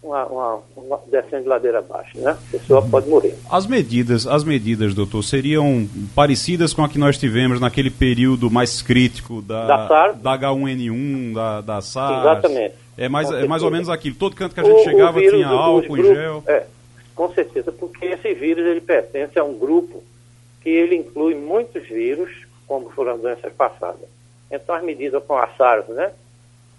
uma, uma, uma descendo de ladeira abaixo, né? A pessoa pode morrer. As medidas, as medidas, doutor, seriam parecidas com a que nós tivemos naquele período mais crítico da, da, SARS? da H1N1, da, da SARS? Exatamente. É mais, é mais ou menos aquilo. Todo canto que a gente o, chegava o tinha álcool em gel. É, com certeza, porque esse vírus ele pertence a um grupo que ele inclui muitos vírus, como foram as doenças passadas. Então as medidas com a SARS, né?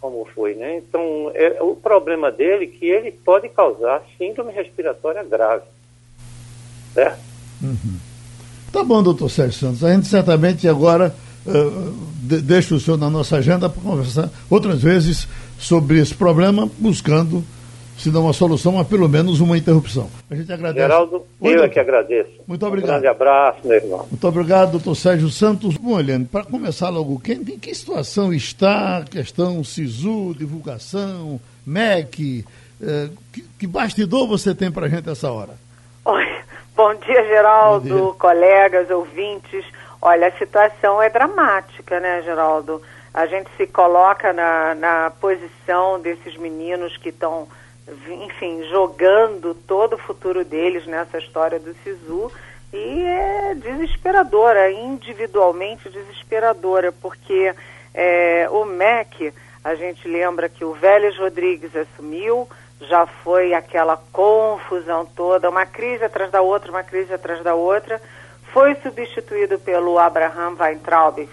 Como foi, né? Então, é, o problema dele é que ele pode causar síndrome respiratória grave. Certo? Uhum. Tá bom, doutor Sérgio Santos. A gente certamente agora uh, de, deixa o senhor na nossa agenda para conversar outras vezes sobre esse problema, buscando se não uma solução, mas pelo menos uma interrupção. A gente agradece. Geraldo, Oi, eu é que agradeço. Muito obrigado. Um grande abraço, meu irmão. Muito obrigado, doutor Sérgio Santos. Bom, Eliane, para começar logo, quem, em que situação está a questão SISU, divulgação, MEC? Eh, que, que, bastidor você tem para a gente essa hora? Oi, bom dia, Geraldo, bom dia. colegas, ouvintes. Olha, a situação é dramática, né, Geraldo? A gente se coloca na, na posição desses meninos que estão enfim, jogando todo o futuro deles nessa história do SISU. E é desesperadora, individualmente desesperadora, porque é, o MEC, a gente lembra que o Vélez Rodrigues assumiu, já foi aquela confusão toda, uma crise atrás da outra, uma crise atrás da outra, foi substituído pelo Abraham Weintraub,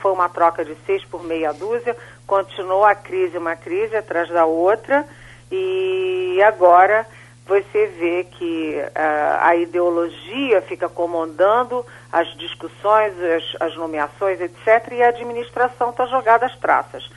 foi uma troca de seis por meia dúzia, continuou a crise, uma crise atrás da outra, e agora você vê que uh, a ideologia fica comandando as discussões, as, as nomeações, etc., e a administração está jogada às traças.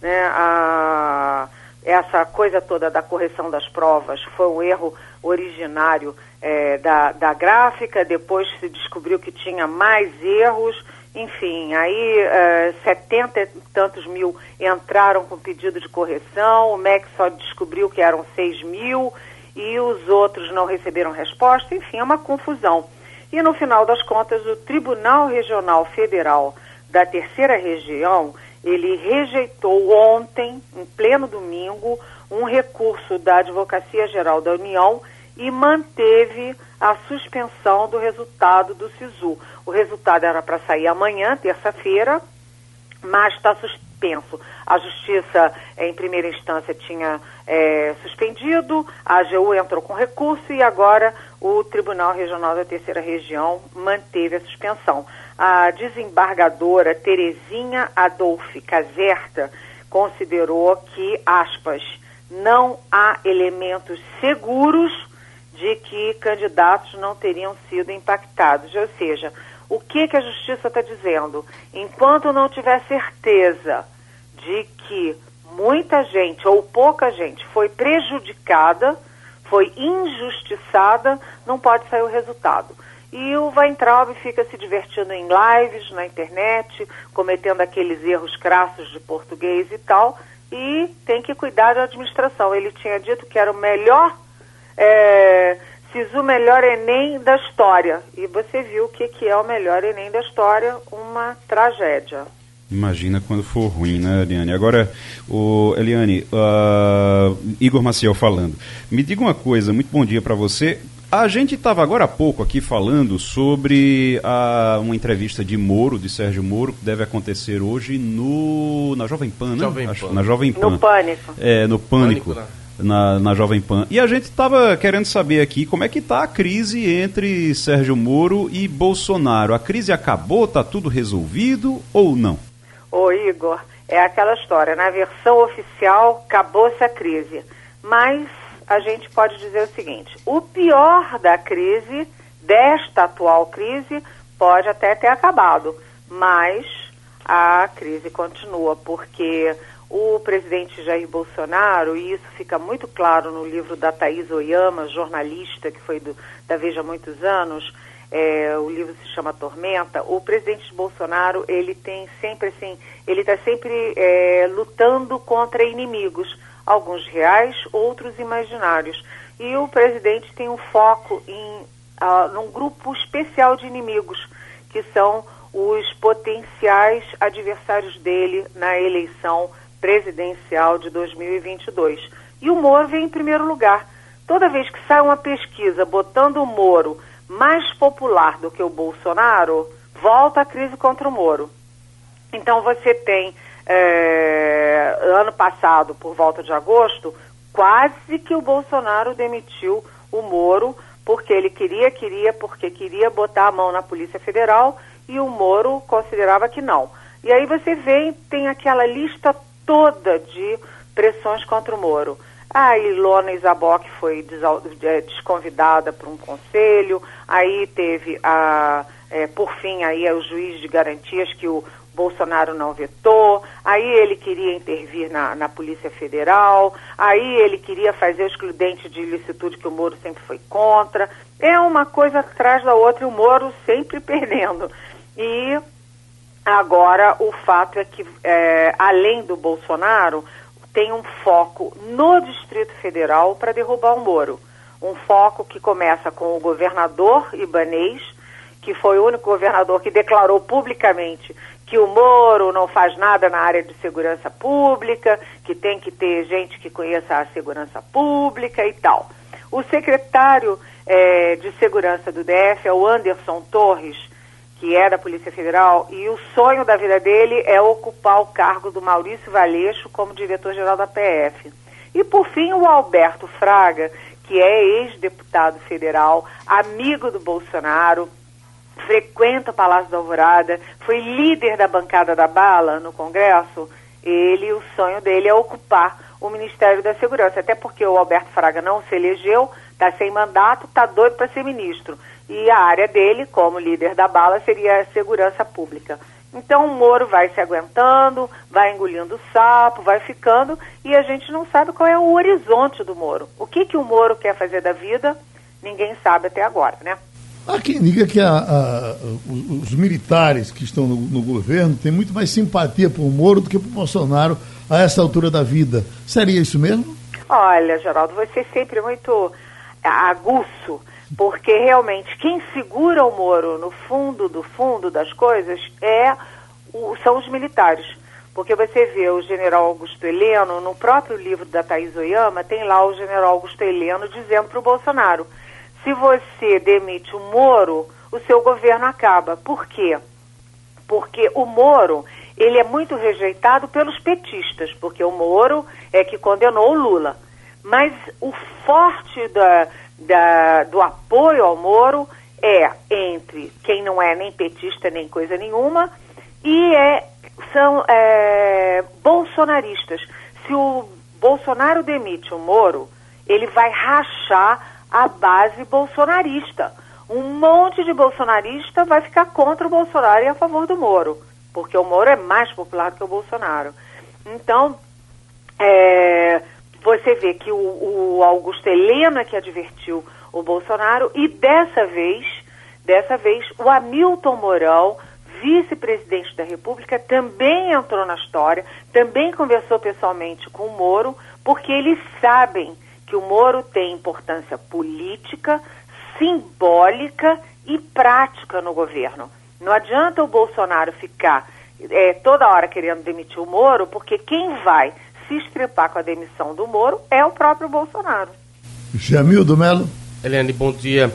Né? A, essa coisa toda da correção das provas foi um erro originário é, da, da gráfica, depois se descobriu que tinha mais erros, enfim, aí uh, 70 e tantos mil entraram com pedido de correção, o MEC só descobriu que eram 6 mil e os outros não receberam resposta, enfim, é uma confusão. E no final das contas, o Tribunal Regional Federal da Terceira Região, ele rejeitou ontem, em pleno domingo, um recurso da Advocacia Geral da União e manteve a suspensão do resultado do SISU. O resultado era para sair amanhã, terça-feira, mas está suspenso. A Justiça, em primeira instância, tinha é, suspendido, a AGU entrou com recurso e agora o Tribunal Regional da Terceira Região manteve a suspensão. A desembargadora Terezinha Adolfi Caserta considerou que, aspas, não há elementos seguros de que candidatos não teriam sido impactados. Ou seja, o que, que a justiça está dizendo? Enquanto não tiver certeza de que muita gente ou pouca gente foi prejudicada, foi injustiçada, não pode sair o resultado. E o Weintraub fica se divertindo em lives na internet, cometendo aqueles erros crassos de português e tal, e tem que cuidar da administração. Ele tinha dito que era o melhor é, fiz o melhor Enem da história. E você viu o que, que é o melhor Enem da história, uma tragédia. Imagina quando for ruim, né, Eliane? Agora, o Eliane, uh, Igor Maciel falando. Me diga uma coisa, muito bom dia para você. A gente estava agora há pouco aqui falando sobre a, uma entrevista de Moro, de Sérgio Moro, que deve acontecer hoje no, na Jovem Pan, né? Jovem Acho, Pan. Na Jovem Pan. No Pânico. É, no Pânico. Pânico né? Na, na Jovem Pan. E a gente estava querendo saber aqui como é que está a crise entre Sérgio Moro e Bolsonaro. A crise acabou? Está tudo resolvido ou não? Ô Igor, é aquela história, na versão oficial, acabou-se a crise. Mas a gente pode dizer o seguinte: o pior da crise, desta atual crise, pode até ter acabado, mas a crise continua, porque o presidente Jair Bolsonaro, e isso fica muito claro no livro da Thaís Oyama, jornalista que foi do, da Veja há muitos anos, é, o livro se chama Tormenta, o presidente Bolsonaro, ele tem sempre assim, ele está sempre é, lutando contra inimigos, alguns reais, outros imaginários. E o presidente tem um foco em uh, num grupo especial de inimigos, que são os potenciais adversários dele na eleição presidencial de 2022. E o Moro vem em primeiro lugar. Toda vez que sai uma pesquisa botando o Moro mais popular do que o Bolsonaro, volta a crise contra o Moro. Então você tem, é, ano passado, por volta de agosto, quase que o Bolsonaro demitiu o Moro, porque ele queria, queria, porque queria botar a mão na Polícia Federal e o Moro considerava que não. E aí você vem, tem aquela lista toda de pressões contra o Moro. A Ilona Isaboc foi é, desconvidada por um conselho, aí teve a, é, por fim, aí é o juiz de garantias que o Bolsonaro não vetou, aí ele queria intervir na, na Polícia Federal, aí ele queria fazer o excludente de ilicitude que o Moro sempre foi contra. É uma coisa atrás da outra e o Moro sempre perdendo. E Agora, o fato é que, é, além do Bolsonaro, tem um foco no Distrito Federal para derrubar o Moro. Um foco que começa com o governador Ibanês, que foi o único governador que declarou publicamente que o Moro não faz nada na área de segurança pública, que tem que ter gente que conheça a segurança pública e tal. O secretário é, de Segurança do DF é o Anderson Torres, que é da Polícia Federal, e o sonho da vida dele é ocupar o cargo do Maurício Valeixo como diretor-geral da PF. E, por fim, o Alberto Fraga, que é ex-deputado federal, amigo do Bolsonaro, frequenta o Palácio da Alvorada, foi líder da bancada da bala no Congresso. Ele, o sonho dele é ocupar o Ministério da Segurança, até porque o Alberto Fraga não se elegeu, está sem mandato, está doido para ser ministro e a área dele, como líder da bala, seria a segurança pública. Então o Moro vai se aguentando, vai engolindo o sapo, vai ficando e a gente não sabe qual é o horizonte do Moro. O que, que o Moro quer fazer da vida, ninguém sabe até agora, né? Há quem diga que a, a, os militares que estão no, no, governo têm muito mais simpatia por Moro do que por Bolsonaro a essa altura da vida. Seria isso mesmo? Olha, Geraldo, você é sempre muito aguço porque realmente quem segura o Moro no fundo do fundo das coisas é o, são os militares. Porque você vê o general Augusto Heleno, no próprio livro da Thaís Oyama, tem lá o general Augusto Heleno dizendo para o Bolsonaro: se você demite o Moro, o seu governo acaba. Por quê? Porque o Moro ele é muito rejeitado pelos petistas, porque o Moro é que condenou o Lula. Mas o forte da, da, do apoio ao Moro é entre quem não é nem petista nem coisa nenhuma e é, são é, bolsonaristas. Se o Bolsonaro demite o Moro, ele vai rachar a base bolsonarista. Um monte de bolsonarista vai ficar contra o Bolsonaro e a favor do Moro, porque o Moro é mais popular que o Bolsonaro. Então, é, você vê que o, o Augusto Helena é que advertiu o Bolsonaro e dessa vez, dessa vez, o Hamilton Mourão, vice-presidente da República, também entrou na história, também conversou pessoalmente com o Moro, porque eles sabem que o Moro tem importância política, simbólica e prática no governo. Não adianta o Bolsonaro ficar é, toda hora querendo demitir o Moro, porque quem vai se estrepar com a demissão do Moro é o próprio Bolsonaro. Jamildo Melo. Eliane, bom dia.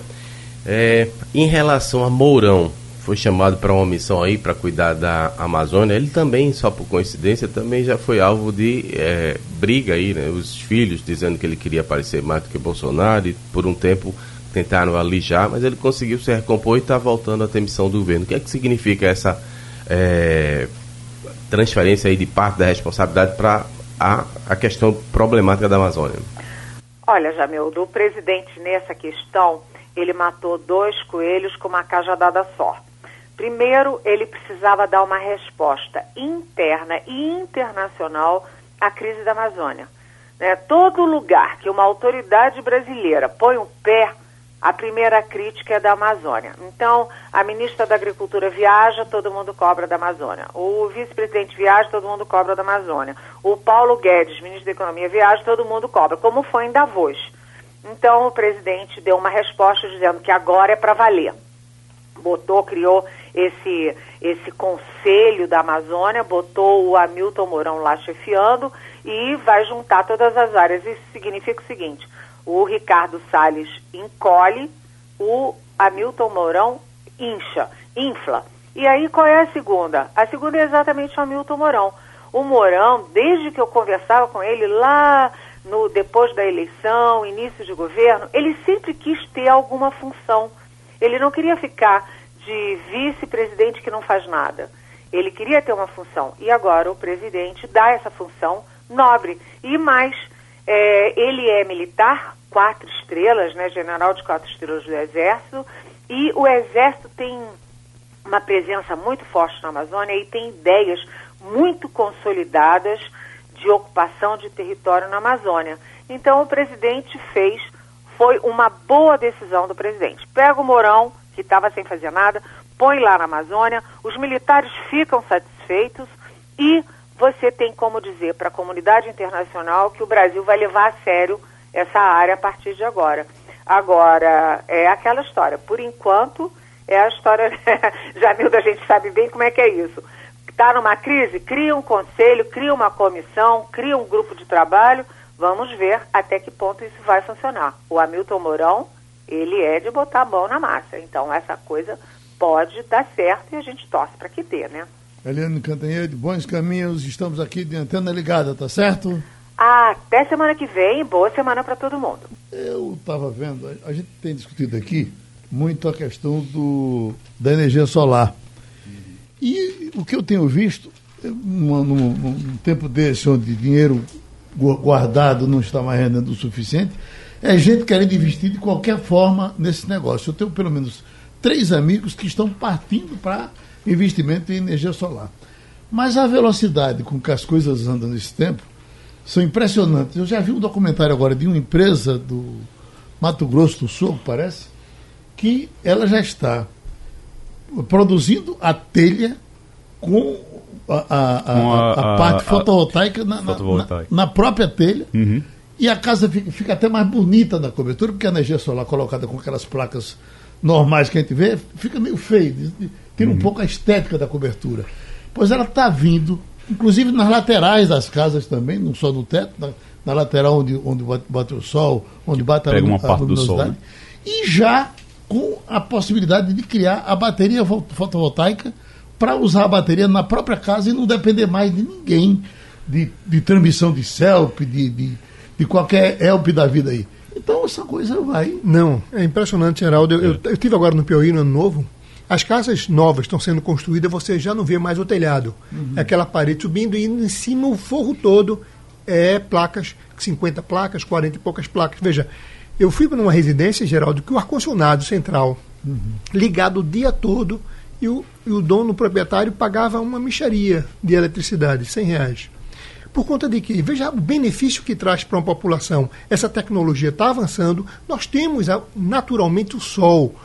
É, em relação a Mourão, foi chamado para uma missão aí para cuidar da Amazônia. Ele também, só por coincidência, também já foi alvo de é, briga aí, né? Os filhos dizendo que ele queria aparecer mais do que Bolsonaro e por um tempo tentaram alijar, mas ele conseguiu se recompor e está voltando a ter missão do governo. O que é que significa essa é, transferência aí de parte da responsabilidade para a, a questão problemática da Amazônia? Olha, Jamildo, o presidente nessa questão, ele matou dois coelhos com uma cajadada só. Primeiro, ele precisava dar uma resposta interna e internacional à crise da Amazônia. Né? Todo lugar que uma autoridade brasileira põe o um pé, a primeira crítica é da Amazônia. Então, a ministra da Agricultura viaja, todo mundo cobra da Amazônia. O vice-presidente viaja, todo mundo cobra da Amazônia. O Paulo Guedes, ministro da Economia, viaja, todo mundo cobra, como foi em Davos. Então, o presidente deu uma resposta dizendo que agora é para valer. Botou, criou esse, esse conselho da Amazônia, botou o Hamilton Mourão lá chefiando e vai juntar todas as áreas. Isso significa o seguinte: o Ricardo Salles encolhe, o Hamilton Mourão incha, infla. E aí qual é a segunda? A segunda é exatamente o Hamilton Mourão. O Mourão, desde que eu conversava com ele lá no depois da eleição, início de governo, ele sempre quis ter alguma função. Ele não queria ficar de vice-presidente que não faz nada. Ele queria ter uma função. E agora o presidente dá essa função nobre. E mais, é, ele é militar, quatro estrelas, né, general de quatro estrelas do Exército, e o Exército tem uma presença muito forte na Amazônia e tem ideias muito consolidadas de ocupação de território na Amazônia. Então o presidente fez, foi uma boa decisão do presidente. Pega o Mourão, que estava sem fazer nada, põe lá na Amazônia, os militares ficam satisfeitos e você tem como dizer para a comunidade internacional que o Brasil vai levar a sério essa área a partir de agora. Agora, é aquela história. Por enquanto, é a história. Jamilda, a gente sabe bem como é que é isso. Está numa crise? Cria um conselho, cria uma comissão, cria um grupo de trabalho. Vamos ver até que ponto isso vai funcionar. O Hamilton Mourão ele é de botar a mão na massa. Então, essa coisa pode dar certo e a gente torce para que dê, né? Eliane Cantanhede, bons caminhos, estamos aqui de antena ligada, tá certo? Até semana que vem, boa semana para todo mundo. Eu estava vendo, a gente tem discutido aqui muito a questão do, da energia solar. E o que eu tenho visto, num, num, num tempo desse, onde dinheiro guardado não está mais rendendo o suficiente, é gente querendo investir de qualquer forma nesse negócio. Eu tenho pelo menos três amigos que estão partindo para investimento em energia solar. Mas a velocidade com que as coisas andam nesse tempo são impressionantes. Eu já vi um documentário agora de uma empresa do Mato Grosso do Sul, parece, que ela já está produzindo a telha com a, a, a, com a, parte fotovoltaica, na, fotovoltaica. Na, na, própria telha. Uhum e a casa fica, fica, até mais bonita na cobertura, porque a energia solar colocada com aquelas placas normais que a gente vê, fica meio feio, tira uhum. um pouco a estética da cobertura. Pois ela está vindo, inclusive nas laterais das casas também, não só no teto, na, na lateral onde, onde bate o sol, onde bate Pega a, uma parte do sol, né? e já com a possibilidade de criar a bateria fotovoltaica para usar a bateria na própria casa e não depender mais de ninguém, de, de transmissão de CELP, de, de de qualquer help da vida aí. Então essa coisa vai. Não, é impressionante, Geraldo. Eu, eu, eu tive agora no Piauí no ano novo. As casas novas estão sendo construídas, você já não vê mais o telhado. Uhum. É aquela parede subindo e em cima o forro todo é placas, 50 placas, 40 e poucas placas. Veja, eu fui para uma residência, Geraldo, que o ar-condicionado central uhum. ligado o dia todo e o, e o dono, o proprietário, pagava uma micharia de eletricidade, 100 reais. Por conta de que, veja o benefício que traz para uma população. Essa tecnologia está avançando, nós temos naturalmente o sol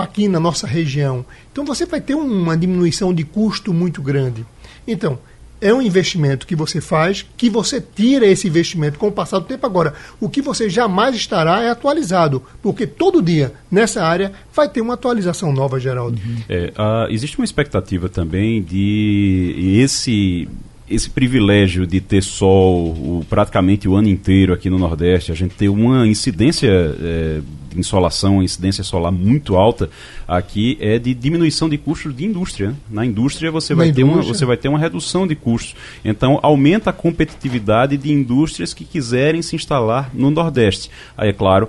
aqui na nossa região. Então você vai ter uma diminuição de custo muito grande. Então, é um investimento que você faz, que você tira esse investimento com o passar do tempo. Agora, o que você jamais estará é atualizado, porque todo dia nessa área vai ter uma atualização nova, Geraldo. É, uh, existe uma expectativa também de esse esse privilégio de ter sol o, praticamente o ano inteiro aqui no Nordeste, a gente ter uma incidência é, insolação, incidência solar muito alta aqui é de diminuição de custos de indústria. Na indústria você vai, ter uma, você vai ter uma redução de custos. Então aumenta a competitividade de indústrias que quiserem se instalar no Nordeste. Aí, é claro,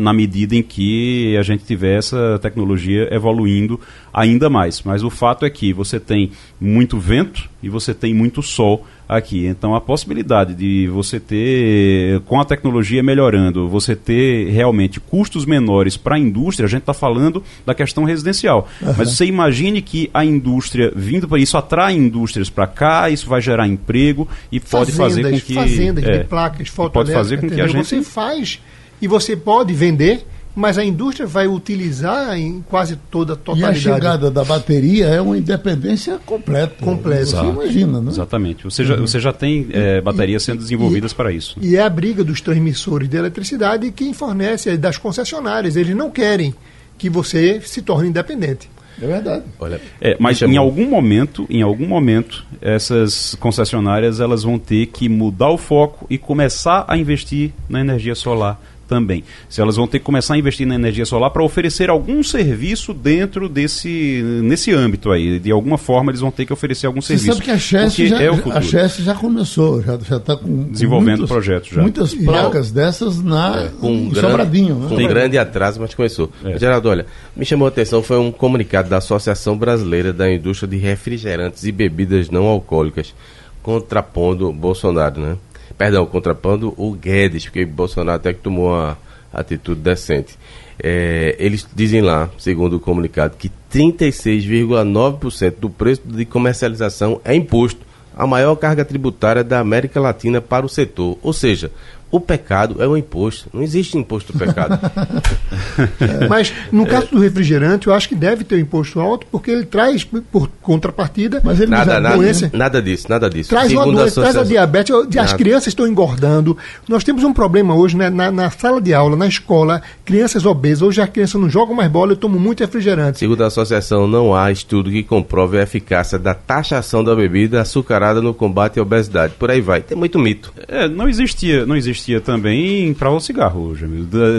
na medida em que a gente tiver essa tecnologia evoluindo ainda mais. Mas o fato é que você tem muito vento e você tem muito sol aqui. Então a possibilidade de você ter, com a tecnologia melhorando, você ter realmente custos menores para a indústria, a gente está falando da questão residencial. Uhum. Mas você imagine que a indústria vindo para isso atrai indústrias para cá, isso vai gerar emprego e pode fazer com que. Fazendas é, de placas Pode fazer com que a gente. Você faz e você pode vender mas a indústria vai utilizar em quase toda a totalidade. E a chegada da bateria é uma independência completa. Completa. Você imagina, né? Exatamente. Você já, uhum. você já tem é, baterias sendo desenvolvidas e, para isso. E é a briga dos transmissores de eletricidade quem fornece, das concessionárias. Eles não querem que você se torne independente. É verdade. Olha, é, mas em algum momento, em algum momento, essas concessionárias elas vão ter que mudar o foco e começar a investir na energia solar também. Se elas vão ter que começar a investir na energia solar para oferecer algum serviço dentro desse nesse âmbito aí. De alguma forma eles vão ter que oferecer algum Você serviço. sabe que a Chess já, é a Chess já começou, já está com desenvolvendo muitos, projetos já. Muitas placas já, dessas na é, com grande, Sobradinho, né? Com um grande atraso, mas começou. É. Geraldo, olha, me chamou a atenção foi um comunicado da Associação Brasileira da Indústria de Refrigerantes e Bebidas Não Alcoólicas contrapondo Bolsonaro, né? Perdão, contrapondo o Guedes, porque Bolsonaro até que tomou uma atitude decente. É, eles dizem lá, segundo o comunicado, que 36,9% do preço de comercialização é imposto, a maior carga tributária da América Latina para o setor. Ou seja, o pecado é o imposto. Não existe imposto do pecado. Mas no caso do refrigerante, eu acho que deve ter um imposto alto, porque ele traz, por contrapartida, mas ele nada, nada, doença. Nada disso, nada disso. Traz uma doença, a traz a diabetes, nada. as crianças estão engordando. Nós temos um problema hoje né, na, na, sala de aula, na escola, crianças obesas. Hoje as crianças não jogam mais bola, eu tomo muito refrigerante. Segundo a associação, não há estudo que comprove a eficácia da taxação da bebida açucarada no combate à obesidade. Por aí vai. Tem muito mito. É, não existia, não existia existia também para o cigarro.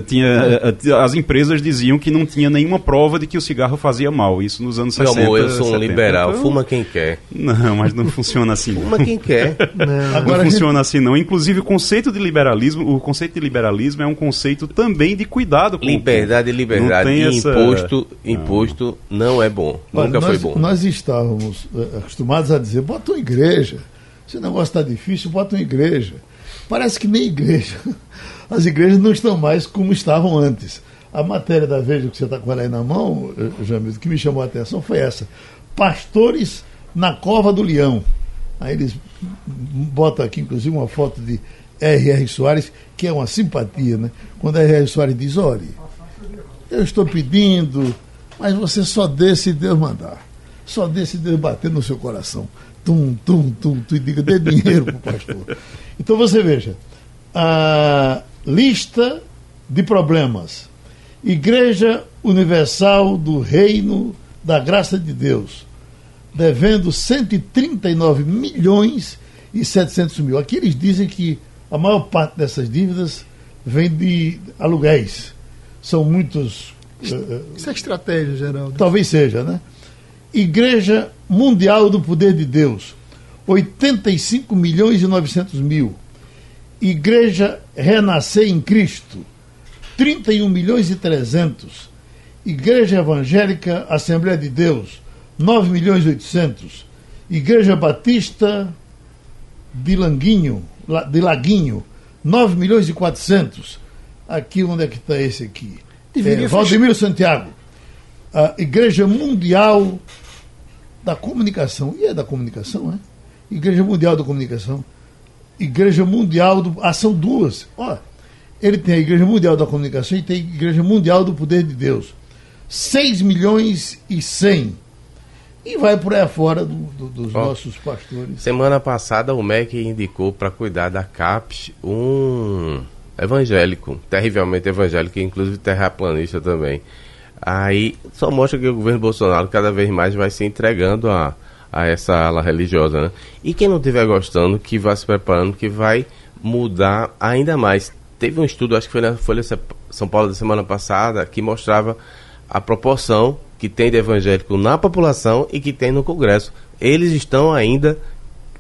Tinha, as empresas diziam que não tinha nenhuma prova de que o cigarro fazia mal. Isso nos anos Meu 60. Amor, eu sou um 70. liberal. Então, fuma quem quer. Não, mas não funciona assim. Fuma quem quer. Não, Agora não funciona gente... assim não. Inclusive o conceito de liberalismo, o conceito de liberalismo é um conceito também de cuidado com liberdade e liberdade. E essa... imposto, imposto não. não é bom. Nunca nós, foi bom. Nós estávamos eh, acostumados a dizer, bota uma igreja. Se o negócio está difícil, bota uma igreja. Parece que nem igreja. As igrejas não estão mais como estavam antes. A matéria da Veja que você está com ela aí na mão, eh, Jamil, que me chamou a atenção foi essa. Pastores na cova do leão. Aí eles botam aqui, inclusive, uma foto de R.R. Soares, que é uma simpatia, né? Quando R.R. Soares diz, olha, eu estou pedindo, mas você só dê se Deus mandar. Só dê se Deus bater no seu coração. Tum, tum, tum, tum, e diga, dê dinheiro para o pastor. Então você veja, a lista de problemas. Igreja Universal do Reino da Graça de Deus, devendo 139 milhões e 700 mil. Aqui eles dizem que a maior parte dessas dívidas vem de aluguéis. São muitos. Isso é estratégia, Geraldo. Talvez seja, né? Igreja Mundial do Poder de Deus, 85 milhões e 900 mil. Igreja Renascer em Cristo, 31 milhões e 300. Igreja Evangélica Assembleia de Deus, 9 milhões e 800. Igreja Batista de Languinho, de Laguinho, 9 milhões e 400. Aqui, onde é que está esse aqui? É, Valdemiro Santiago. A Igreja Mundial da Comunicação. E é da comunicação, é? Igreja Mundial da Comunicação, Igreja Mundial do. Ah, são duas. Ó, ele tem a Igreja Mundial da Comunicação e tem a Igreja Mundial do Poder de Deus. 6 milhões e 100. E vai por aí fora do, do, dos nossos pastores. Semana passada o MEC indicou para cuidar da CAPES um evangélico, terrivelmente evangélico, inclusive terraplanista também. Aí só mostra que o governo Bolsonaro cada vez mais vai se entregando a, a essa ala religiosa, né? E quem não estiver gostando, que vá se preparando, que vai mudar ainda mais. Teve um estudo, acho que foi na Folha São Paulo da semana passada, que mostrava a proporção que tem de evangélico na população e que tem no Congresso. Eles estão ainda,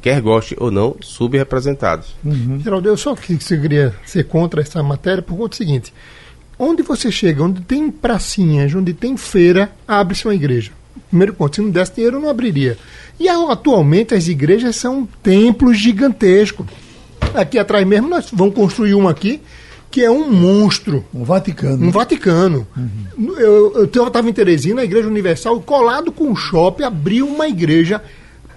quer goste ou não, subrepresentados. Uhum. Geraldo, eu só que você queria ser contra essa matéria por conta do seguinte: onde você chega, onde tem pracinhas, onde tem feira, abre-se uma igreja. Primeiro ponto, se não desse dinheiro, não abriria. E atualmente as igrejas são templos gigantescos. Aqui atrás mesmo nós vamos construir uma aqui que é um monstro. Um Vaticano. Um Vaticano. Uhum. Eu estava em Teresina, a Igreja Universal, colado com o shopping, abriu uma igreja,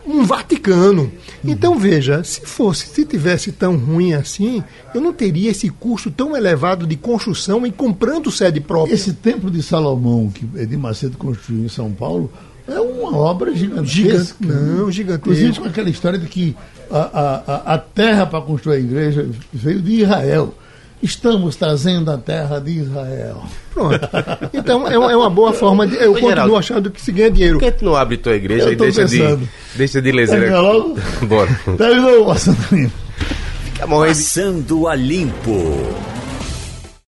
um Vaticano. Então, veja, se fosse, se tivesse tão ruim assim, eu não teria esse custo tão elevado de construção e comprando sede própria. Esse Templo de Salomão, que Edir Macedo construiu em São Paulo, é uma obra gigantesca. não, gigantesca. Inclusive com aquela história de que a, a, a terra para construir a igreja veio de Israel. Estamos trazendo a terra de Israel. Pronto. Então é, uma é boa forma de. Eu continuo Geraldo, achando que se ganha dinheiro. Por que tu não abre tua igreja e deixa pensando. de, deixa de lezer logo? Bora. Terminou, passando limpo. Fica Passando a limpo.